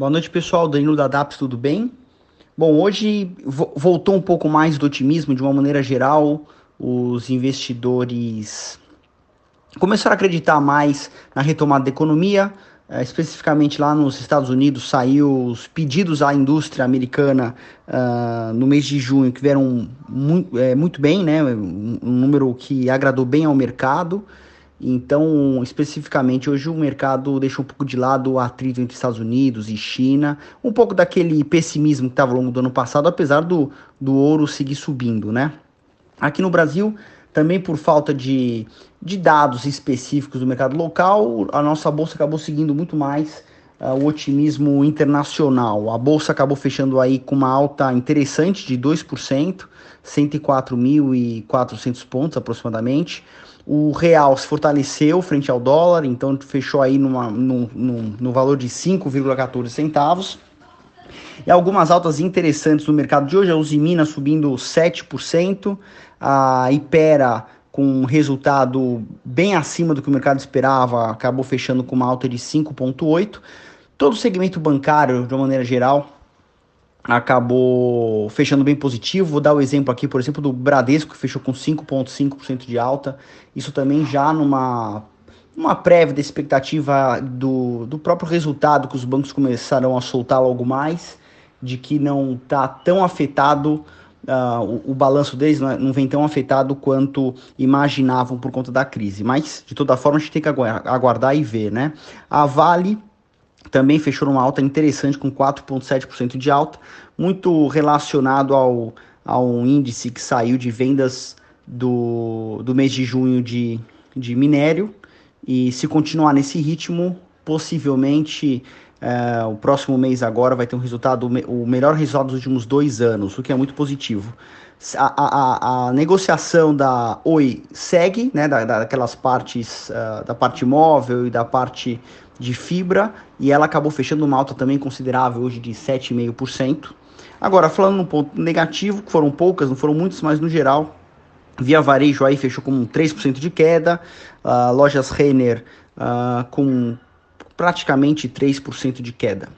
Boa noite, pessoal. Danilo da DAPS, tudo bem? Bom, hoje voltou um pouco mais do otimismo de uma maneira geral. Os investidores começaram a acreditar mais na retomada da economia, uh, especificamente lá nos Estados Unidos, saiu os pedidos à indústria americana uh, no mês de junho, que vieram muito, é, muito bem, né? Um, um número que agradou bem ao mercado. Então, especificamente, hoje o mercado deixou um pouco de lado o atrito entre Estados Unidos e China, um pouco daquele pessimismo que estava ao longo do ano passado, apesar do, do ouro seguir subindo, né? Aqui no Brasil, também por falta de, de dados específicos do mercado local, a nossa bolsa acabou seguindo muito mais o otimismo internacional. A bolsa acabou fechando aí com uma alta interessante de 2%, 104.400 pontos aproximadamente. O real se fortaleceu frente ao dólar, então fechou aí numa, num, num, no valor de 5,14 centavos. E algumas altas interessantes no mercado de hoje, a Usimina subindo 7%, a Ipera com um resultado bem acima do que o mercado esperava, acabou fechando com uma alta de 5,8%. Todo o segmento bancário, de uma maneira geral, acabou fechando bem positivo. Vou dar o exemplo aqui, por exemplo, do Bradesco, que fechou com 5,5% de alta. Isso também já numa uma prévia da expectativa do, do próprio resultado que os bancos começarão a soltar logo mais, de que não está tão afetado, uh, o, o, balanço deles não, é, não, vem tão afetado quanto imaginavam por conta da crise. Mas, de toda forma, a gente tem que aguardar e ver, né? A Vale também fechou numa alta interessante com 4,7% de alta, muito relacionado ao, ao índice que saiu de vendas do, do mês de junho de, de minério. E se continuar nesse ritmo, possivelmente é, o próximo mês agora vai ter um resultado, o melhor resultado dos últimos dois anos, o que é muito positivo. A, a, a negociação da Oi segue, né, da, daquelas partes, uh, da parte móvel e da parte de fibra e ela acabou fechando uma alta também considerável hoje de 7,5%. Agora, falando num ponto negativo, que foram poucas, não foram muitas, mas no geral, Via Varejo aí fechou com 3% de queda, uh, Lojas Renner uh, com praticamente 3% de queda.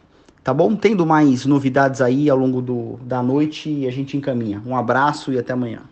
Tá bom? Tendo mais novidades aí ao longo do, da noite, a gente encaminha. Um abraço e até amanhã.